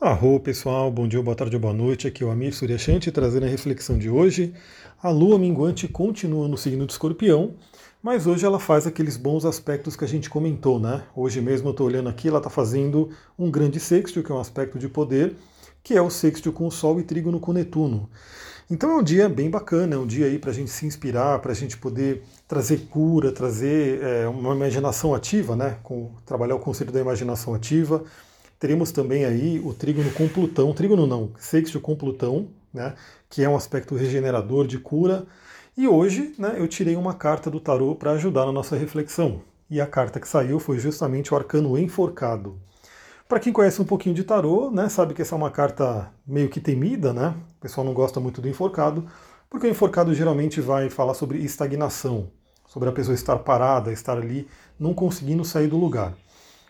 Arro pessoal, bom dia, boa tarde, boa noite. Aqui é o Amir Suryashanti trazendo a reflexão de hoje. A lua minguante continua no signo de escorpião, mas hoje ela faz aqueles bons aspectos que a gente comentou, né? Hoje mesmo eu estou olhando aqui, ela está fazendo um grande sexto, que é um aspecto de poder, que é o sexto com o Sol e trígono com Netuno. Então é um dia bem bacana, é um dia aí para a gente se inspirar, para a gente poder trazer cura, trazer é, uma imaginação ativa, né? Com, trabalhar o conceito da imaginação ativa Teremos também aí o trígono com Plutão, trígono não, sexto com Plutão, né, que é um aspecto regenerador de cura. E hoje né, eu tirei uma carta do tarô para ajudar na nossa reflexão. E a carta que saiu foi justamente o arcano enforcado. Para quem conhece um pouquinho de tarô, né, sabe que essa é uma carta meio que temida, né? O pessoal não gosta muito do enforcado, porque o enforcado geralmente vai falar sobre estagnação, sobre a pessoa estar parada, estar ali, não conseguindo sair do lugar.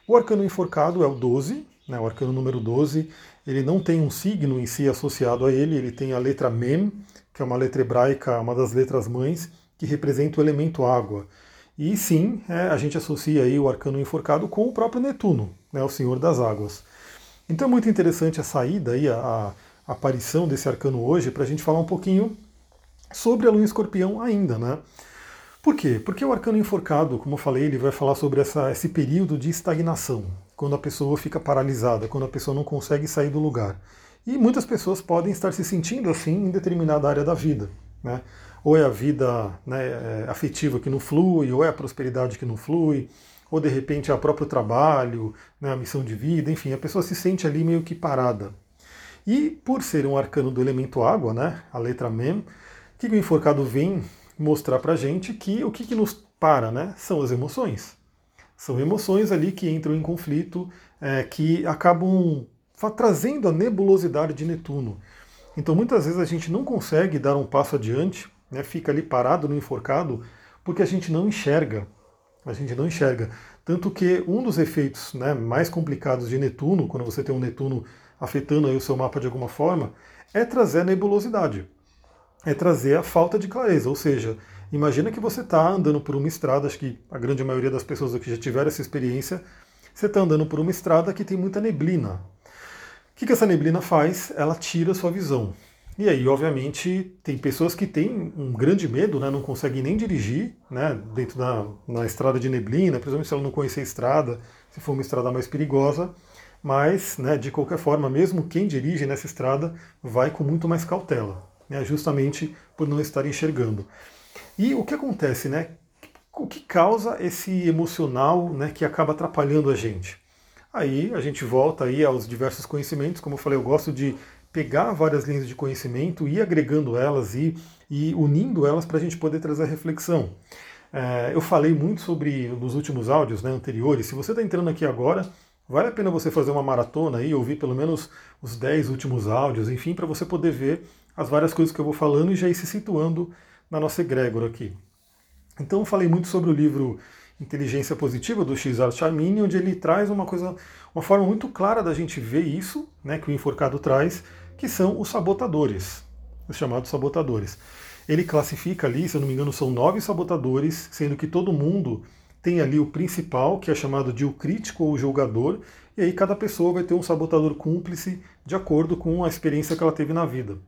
O arcano enforcado é o 12, né, o arcano número 12, ele não tem um signo em si associado a ele, ele tem a letra Mem, que é uma letra hebraica, uma das letras mães, que representa o elemento água. E sim, é, a gente associa aí o arcano enforcado com o próprio Netuno, né, o senhor das águas. Então é muito interessante a saída aí, a, a aparição desse arcano hoje, para a gente falar um pouquinho sobre a lua escorpião ainda, né? Por quê? Porque o arcano enforcado, como eu falei, ele vai falar sobre essa, esse período de estagnação, quando a pessoa fica paralisada, quando a pessoa não consegue sair do lugar. E muitas pessoas podem estar se sentindo assim em determinada área da vida. Né? Ou é a vida né, é, afetiva que não flui, ou é a prosperidade que não flui, ou de repente é o próprio trabalho, né, a missão de vida, enfim, a pessoa se sente ali meio que parada. E por ser um arcano do elemento água, né, a letra Mem, o que o enforcado vem mostrar pra gente que o que, que nos para né, são as emoções. São emoções ali que entram em conflito, é, que acabam trazendo a nebulosidade de Netuno. Então muitas vezes a gente não consegue dar um passo adiante, né, fica ali parado no enforcado, porque a gente não enxerga. A gente não enxerga. Tanto que um dos efeitos né, mais complicados de Netuno, quando você tem um Netuno afetando aí o seu mapa de alguma forma, é trazer a nebulosidade. É trazer a falta de clareza, ou seja, Imagina que você está andando por uma estrada, acho que a grande maioria das pessoas aqui já tiveram essa experiência. Você está andando por uma estrada que tem muita neblina. O que, que essa neblina faz? Ela tira a sua visão. E aí, obviamente, tem pessoas que têm um grande medo, né, não conseguem nem dirigir né, dentro da na estrada de neblina, principalmente se ela não conhecer a estrada, se for uma estrada mais perigosa. Mas, né, de qualquer forma, mesmo quem dirige nessa estrada vai com muito mais cautela, né, justamente por não estar enxergando. E o que acontece, né? O que causa esse emocional né, que acaba atrapalhando a gente? Aí a gente volta aí aos diversos conhecimentos, como eu falei, eu gosto de pegar várias linhas de conhecimento e agregando elas e, e unindo elas para a gente poder trazer a reflexão. É, eu falei muito sobre nos últimos áudios né, anteriores. Se você está entrando aqui agora, vale a pena você fazer uma maratona e ouvir pelo menos os 10 últimos áudios, enfim, para você poder ver as várias coisas que eu vou falando e já ir se situando na nossa egrégora aqui. Então eu falei muito sobre o livro Inteligência Positiva do Cesar Charmini, onde ele traz uma coisa, uma forma muito clara da gente ver isso, né, que o enforcado traz, que são os sabotadores, os chamados sabotadores. Ele classifica ali, se eu não me engano, são nove sabotadores, sendo que todo mundo tem ali o principal, que é chamado de o crítico ou o julgador, e aí cada pessoa vai ter um sabotador cúmplice de acordo com a experiência que ela teve na vida.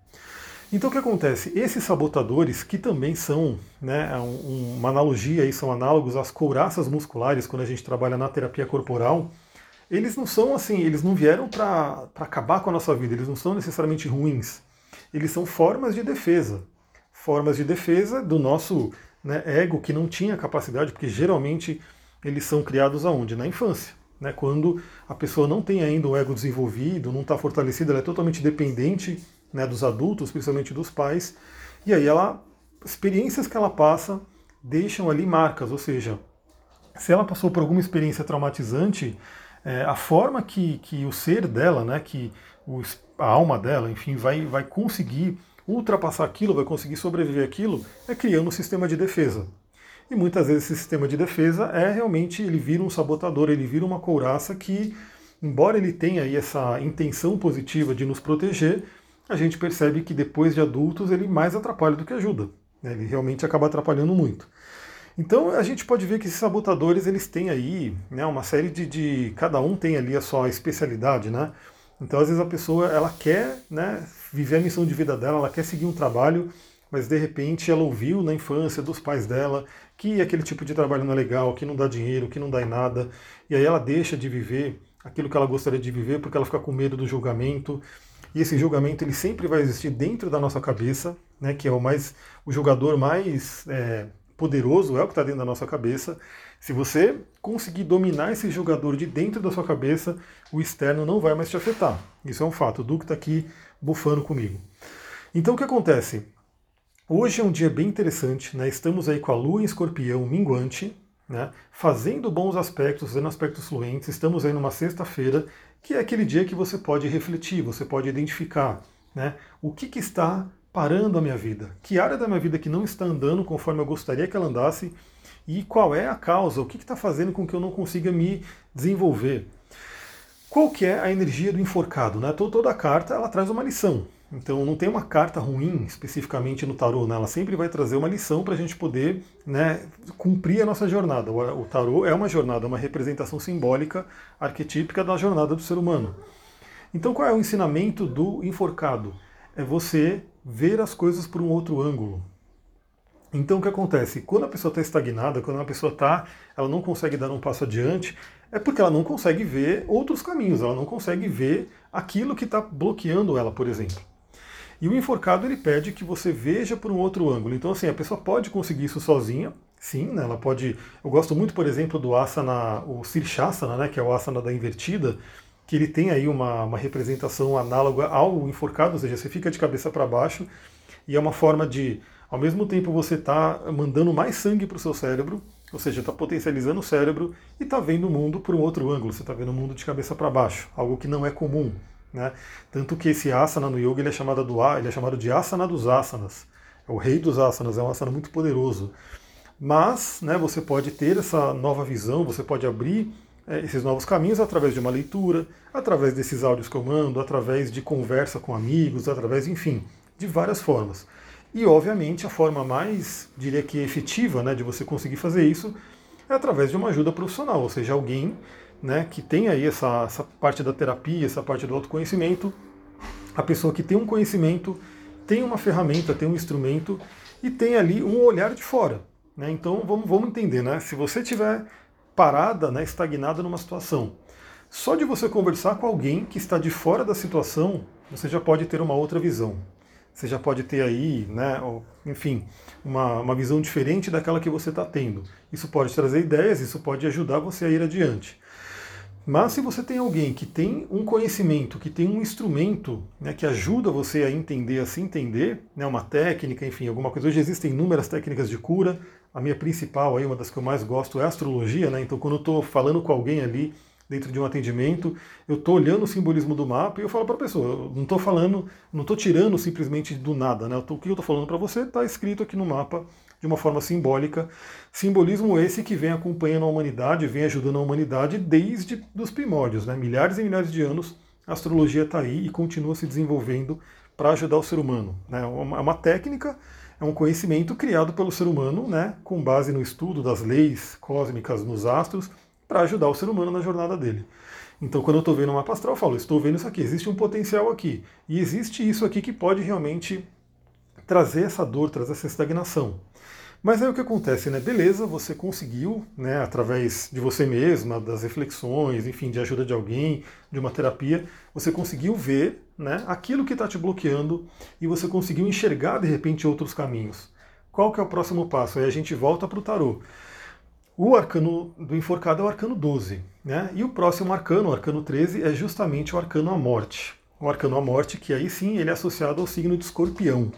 Então o que acontece? Esses sabotadores, que também são né, é um, uma analogia, aí, são análogos às couraças musculares quando a gente trabalha na terapia corporal, eles não são assim, eles não vieram para acabar com a nossa vida, eles não são necessariamente ruins. Eles são formas de defesa. Formas de defesa do nosso né, ego que não tinha capacidade, porque geralmente eles são criados aonde? Na infância. Né, quando a pessoa não tem ainda o ego desenvolvido, não está fortalecida, ela é totalmente dependente né, dos adultos, principalmente dos pais, e aí ela, experiências que ela passa deixam ali marcas, ou seja, se ela passou por alguma experiência traumatizante, é, a forma que, que o ser dela, né, que o, a alma dela, enfim, vai, vai conseguir ultrapassar aquilo, vai conseguir sobreviver aquilo, é criando um sistema de defesa. E muitas vezes esse sistema de defesa é realmente, ele vira um sabotador, ele vira uma couraça que, embora ele tenha aí essa intenção positiva de nos proteger, a gente percebe que depois de adultos ele mais atrapalha do que ajuda. Né? Ele realmente acaba atrapalhando muito. Então a gente pode ver que esses sabotadores eles têm aí né, uma série de, de. Cada um tem ali a sua especialidade. Né? Então, às vezes, a pessoa ela quer né, viver a missão de vida dela, ela quer seguir um trabalho, mas de repente ela ouviu na infância dos pais dela que aquele tipo de trabalho não é legal, que não dá dinheiro, que não dá em nada, e aí ela deixa de viver aquilo que ela gostaria de viver porque ela fica com medo do julgamento. E esse julgamento ele sempre vai existir dentro da nossa cabeça, né, que é o mais o jogador mais é, poderoso é o que está dentro da nossa cabeça. Se você conseguir dominar esse jogador de dentro da sua cabeça, o externo não vai mais te afetar. Isso é um fato. O Duque está aqui bufando comigo. Então o que acontece? Hoje é um dia bem interessante, né? Estamos aí com a Lua em Escorpião minguante, né? Fazendo bons aspectos, fazendo aspectos fluentes. Estamos aí numa sexta-feira, que é aquele dia que você pode refletir, você pode identificar, né? O que, que está parando a minha vida? Que área da minha vida que não está andando conforme eu gostaria que ela andasse? E qual é a causa? O que está fazendo com que eu não consiga me desenvolver? Qual que é a energia do enforcado? Né? Toda carta ela traz uma lição. Então não tem uma carta ruim especificamente no tarô, né? ela sempre vai trazer uma lição para a gente poder né, cumprir a nossa jornada. O tarô é uma jornada, uma representação simbólica, arquetípica da jornada do ser humano. Então qual é o ensinamento do enforcado? É você ver as coisas por um outro ângulo. Então o que acontece? Quando a pessoa está estagnada, quando a pessoa está, ela não consegue dar um passo adiante, é porque ela não consegue ver outros caminhos, ela não consegue ver aquilo que está bloqueando ela, por exemplo. E o enforcado ele pede que você veja por um outro ângulo. Então, assim, a pessoa pode conseguir isso sozinha, sim, né? ela pode. Eu gosto muito, por exemplo, do asana, o Sirshasana, né? que é o asana da invertida, que ele tem aí uma, uma representação análoga ao enforcado, ou seja, você fica de cabeça para baixo, e é uma forma de, ao mesmo tempo, você está mandando mais sangue para o seu cérebro, ou seja, está potencializando o cérebro e está vendo o mundo por um outro ângulo, você está vendo o mundo de cabeça para baixo, algo que não é comum. Né? Tanto que esse asana no yoga ele é, chamado do, ele é chamado de asana dos asanas. É o rei dos asanas, é um asana muito poderoso. Mas né, você pode ter essa nova visão, você pode abrir é, esses novos caminhos através de uma leitura, através desses áudios que eu mando, através de conversa com amigos, através, enfim, de várias formas. E, obviamente, a forma mais, diria que efetiva né, de você conseguir fazer isso é através de uma ajuda profissional, ou seja, alguém né, que tem aí essa, essa parte da terapia, essa parte do autoconhecimento, a pessoa que tem um conhecimento, tem uma ferramenta, tem um instrumento e tem ali um olhar de fora. Né? Então vamos, vamos entender, né? Se você estiver parada, né, estagnada numa situação, só de você conversar com alguém que está de fora da situação, você já pode ter uma outra visão. Você já pode ter aí, né, enfim, uma, uma visão diferente daquela que você está tendo. Isso pode trazer ideias, isso pode ajudar você a ir adiante. Mas se você tem alguém que tem um conhecimento, que tem um instrumento né, que ajuda você a entender, a se entender, né, uma técnica, enfim, alguma coisa. Hoje existem inúmeras técnicas de cura. A minha principal, aí, uma das que eu mais gosto, é a astrologia. Né? Então, quando eu estou falando com alguém ali dentro de um atendimento, eu estou olhando o simbolismo do mapa e eu falo para a pessoa, não estou falando, não estou tirando simplesmente do nada. Né? Tô, o que eu estou falando para você está escrito aqui no mapa de uma forma simbólica. Simbolismo esse que vem acompanhando a humanidade, vem ajudando a humanidade desde os primórdios, né? milhares e milhares de anos. A astrologia está aí e continua se desenvolvendo para ajudar o ser humano. Né? É uma técnica, é um conhecimento criado pelo ser humano, né? com base no estudo das leis cósmicas nos astros, para ajudar o ser humano na jornada dele. Então, quando eu estou vendo uma mapa astral, eu falo: estou vendo isso aqui, existe um potencial aqui. E existe isso aqui que pode realmente trazer essa dor, trazer essa estagnação. Mas aí o que acontece, né? Beleza, você conseguiu, né, através de você mesma, das reflexões, enfim, de ajuda de alguém, de uma terapia, você conseguiu ver né, aquilo que está te bloqueando e você conseguiu enxergar de repente outros caminhos. Qual que é o próximo passo? Aí a gente volta para o tarô. O arcano do enforcado é o arcano 12, né? E o próximo arcano, o arcano 13, é justamente o arcano à morte. O arcano à morte, que aí sim ele é associado ao signo de escorpião.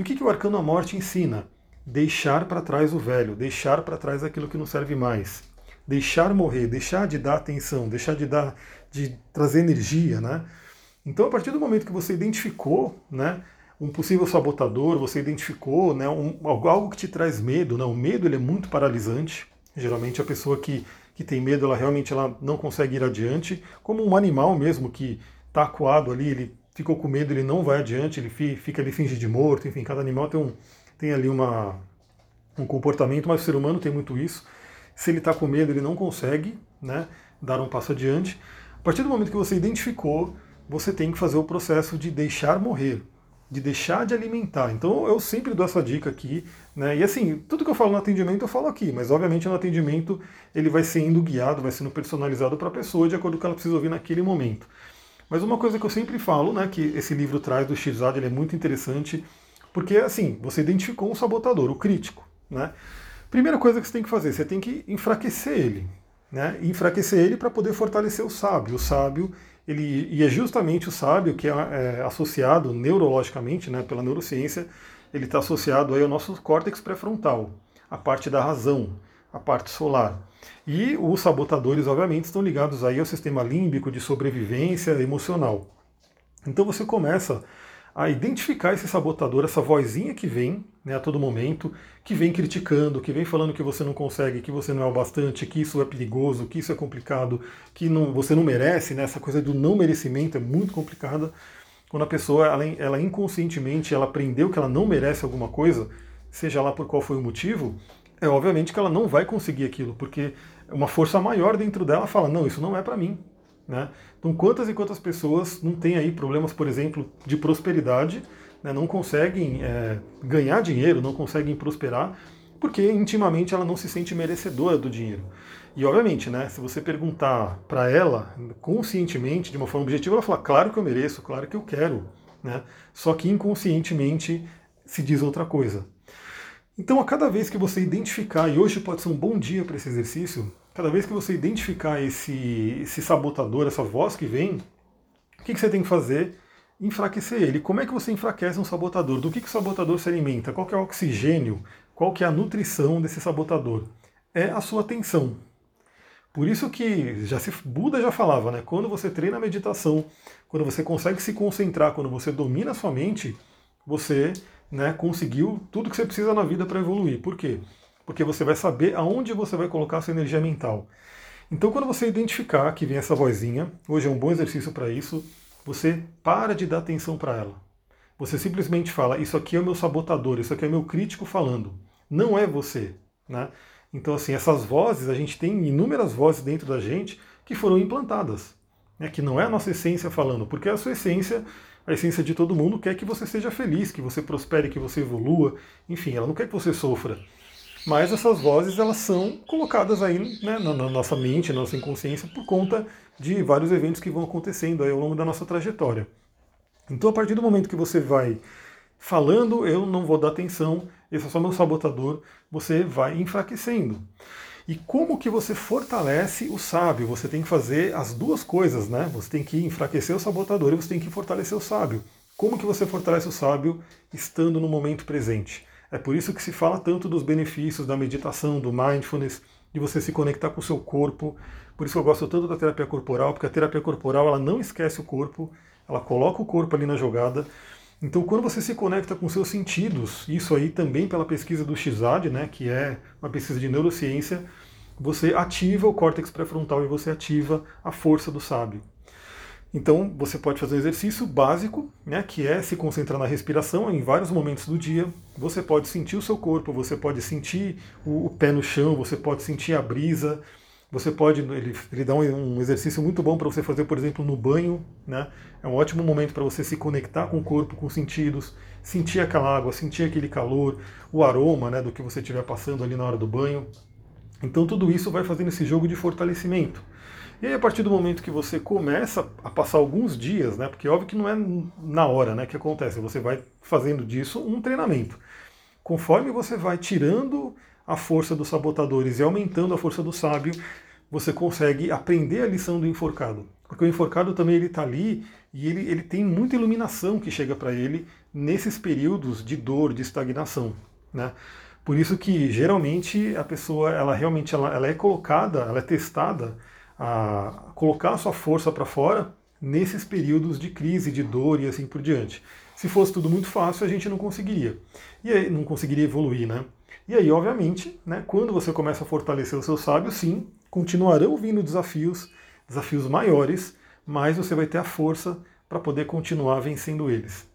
E o que, que o arcano à morte ensina? deixar para trás o velho, deixar para trás aquilo que não serve mais, deixar morrer, deixar de dar atenção, deixar de dar, de trazer energia, né? Então, a partir do momento que você identificou, né, um possível sabotador, você identificou, né, um, algo que te traz medo, né? O medo ele é muito paralisante. Geralmente a pessoa que, que tem medo, ela realmente ela não consegue ir adiante, como um animal mesmo que está acuado ali, ele ficou com medo, ele não vai adiante, ele fica ali finge de morto, enfim, cada animal tem um, tem ali uma, um comportamento, mas o ser humano tem muito isso. Se ele está com medo, ele não consegue né, dar um passo adiante. A partir do momento que você identificou, você tem que fazer o processo de deixar morrer, de deixar de alimentar. Então eu sempre dou essa dica aqui, né? E assim, tudo que eu falo no atendimento eu falo aqui, mas obviamente no atendimento ele vai sendo guiado, vai sendo personalizado para a pessoa de acordo com o que ela precisa ouvir naquele momento. Mas uma coisa que eu sempre falo, né, que esse livro traz do Shizad, ele é muito interessante, porque assim, você identificou um sabotador, o crítico, né? Primeira coisa que você tem que fazer, você tem que enfraquecer ele, né? enfraquecer ele para poder fortalecer o sábio. O sábio, ele, e é justamente o sábio que é, é associado neurologicamente, né, pela neurociência, ele está associado aí ao nosso córtex pré-frontal, a parte da razão, a parte solar. E os sabotadores, obviamente, estão ligados aí ao sistema límbico de sobrevivência emocional. Então você começa a identificar esse sabotador, essa vozinha que vem né, a todo momento, que vem criticando, que vem falando que você não consegue, que você não é o bastante, que isso é perigoso, que isso é complicado, que não, você não merece, né, essa coisa do não merecimento é muito complicada. Quando a pessoa, ela, ela inconscientemente, ela aprendeu que ela não merece alguma coisa, seja lá por qual foi o motivo, é obviamente que ela não vai conseguir aquilo, porque uma força maior dentro dela fala, não, isso não é para mim, né? Então, quantas e quantas pessoas não têm aí problemas, por exemplo, de prosperidade, né, não conseguem é, ganhar dinheiro, não conseguem prosperar, porque intimamente ela não se sente merecedora do dinheiro. E obviamente, né, se você perguntar para ela conscientemente, de uma forma objetiva, ela fala: claro que eu mereço, claro que eu quero. Né? Só que inconscientemente se diz outra coisa. Então, a cada vez que você identificar, e hoje pode ser um bom dia para esse exercício, cada vez que você identificar esse, esse sabotador, essa voz que vem, o que, que você tem que fazer? Enfraquecer ele. Como é que você enfraquece um sabotador? Do que, que o sabotador se alimenta? Qual que é o oxigênio? Qual que é a nutrição desse sabotador? É a sua atenção. Por isso que já se, Buda já falava, né? Quando você treina a meditação, quando você consegue se concentrar, quando você domina a sua mente, você né, conseguiu tudo que você precisa na vida para evoluir. Por quê? porque você vai saber aonde você vai colocar a sua energia mental. Então, quando você identificar que vem essa vozinha, hoje é um bom exercício para isso, você para de dar atenção para ela. Você simplesmente fala: Isso aqui é o meu sabotador, isso aqui é o meu crítico falando. Não é você. Né? Então, assim, essas vozes, a gente tem inúmeras vozes dentro da gente que foram implantadas. Né? Que não é a nossa essência falando, porque a sua essência, a essência de todo mundo, quer que você seja feliz, que você prospere, que você evolua. Enfim, ela não quer que você sofra. Mas essas vozes elas são colocadas aí né, na, na, nossa mente, na nossa inconsciência, por conta de vários eventos que vão acontecendo aí ao longo da nossa trajetória. Então, a partir do momento que você vai falando, eu não vou dar atenção, esse é só meu sabotador, você vai enfraquecendo. E como que você fortalece o sábio? Você tem que fazer as duas coisas, né? Você tem que enfraquecer o sabotador e você tem que fortalecer o sábio. Como que você fortalece o sábio estando no momento presente? É por isso que se fala tanto dos benefícios da meditação, do mindfulness, de você se conectar com o seu corpo. Por isso eu gosto tanto da terapia corporal, porque a terapia corporal ela não esquece o corpo, ela coloca o corpo ali na jogada. Então, quando você se conecta com seus sentidos, isso aí também pela pesquisa do Xad, né, que é uma pesquisa de neurociência, você ativa o córtex pré-frontal e você ativa a força do sábio. Então você pode fazer um exercício básico, né, que é se concentrar na respiração em vários momentos do dia. Você pode sentir o seu corpo, você pode sentir o, pé no chão, você pode sentir a brisa. Você pode, ele, ele dá um, um exercício muito bom para você fazer, por exemplo, no banho. Né? É um ótimo momento para você se conectar com o corpo, com os sentidos, sentir aquela água, sentir aquele calor, o aroma né, do que você estiver passando ali na hora do banho. Então tudo isso vai fazendo esse jogo de fortalecimento. E aí, a partir do momento que você começa a passar alguns dias, né? Porque óbvio que não é na hora né, que acontece, você vai fazendo disso um treinamento. Conforme você vai tirando a força dos sabotadores e aumentando a força do sábio, você consegue aprender a lição do enforcado. Porque o enforcado também ele está ali e ele, ele tem muita iluminação que chega para ele nesses períodos de dor, de estagnação. Né? Por isso que geralmente a pessoa ela realmente ela, ela é colocada, ela é testada a colocar a sua força para fora nesses períodos de crise, de dor e assim por diante. Se fosse tudo muito fácil, a gente não conseguiria. E aí não conseguiria evoluir, né? E aí, obviamente, né, quando você começa a fortalecer o seu sábio, sim, continuarão vindo desafios, desafios maiores, mas você vai ter a força para poder continuar vencendo eles.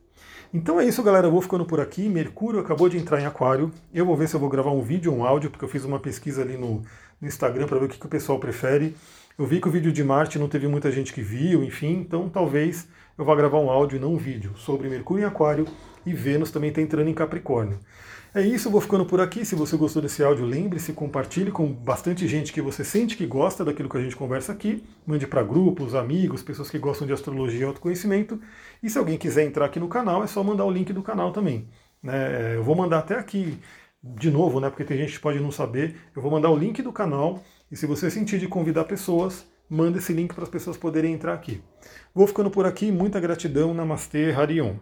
Então é isso, galera. Eu vou ficando por aqui. Mercúrio acabou de entrar em Aquário. Eu vou ver se eu vou gravar um vídeo ou um áudio, porque eu fiz uma pesquisa ali no, no Instagram para ver o que, que o pessoal prefere. Eu vi que o vídeo de Marte não teve muita gente que viu, enfim, então talvez eu vou gravar um áudio e não um vídeo sobre Mercúrio em Aquário e Vênus também está entrando em Capricórnio. É isso, vou ficando por aqui. Se você gostou desse áudio, lembre-se, compartilhe com bastante gente que você sente que gosta daquilo que a gente conversa aqui. Mande para grupos, amigos, pessoas que gostam de astrologia e autoconhecimento. E se alguém quiser entrar aqui no canal, é só mandar o link do canal também. Né? Eu vou mandar até aqui de novo, né? Porque tem gente que pode não saber. Eu vou mandar o link do canal. E se você sentir de convidar pessoas, manda esse link para as pessoas poderem entrar aqui. Vou ficando por aqui. Muita gratidão. Namastê, Harion.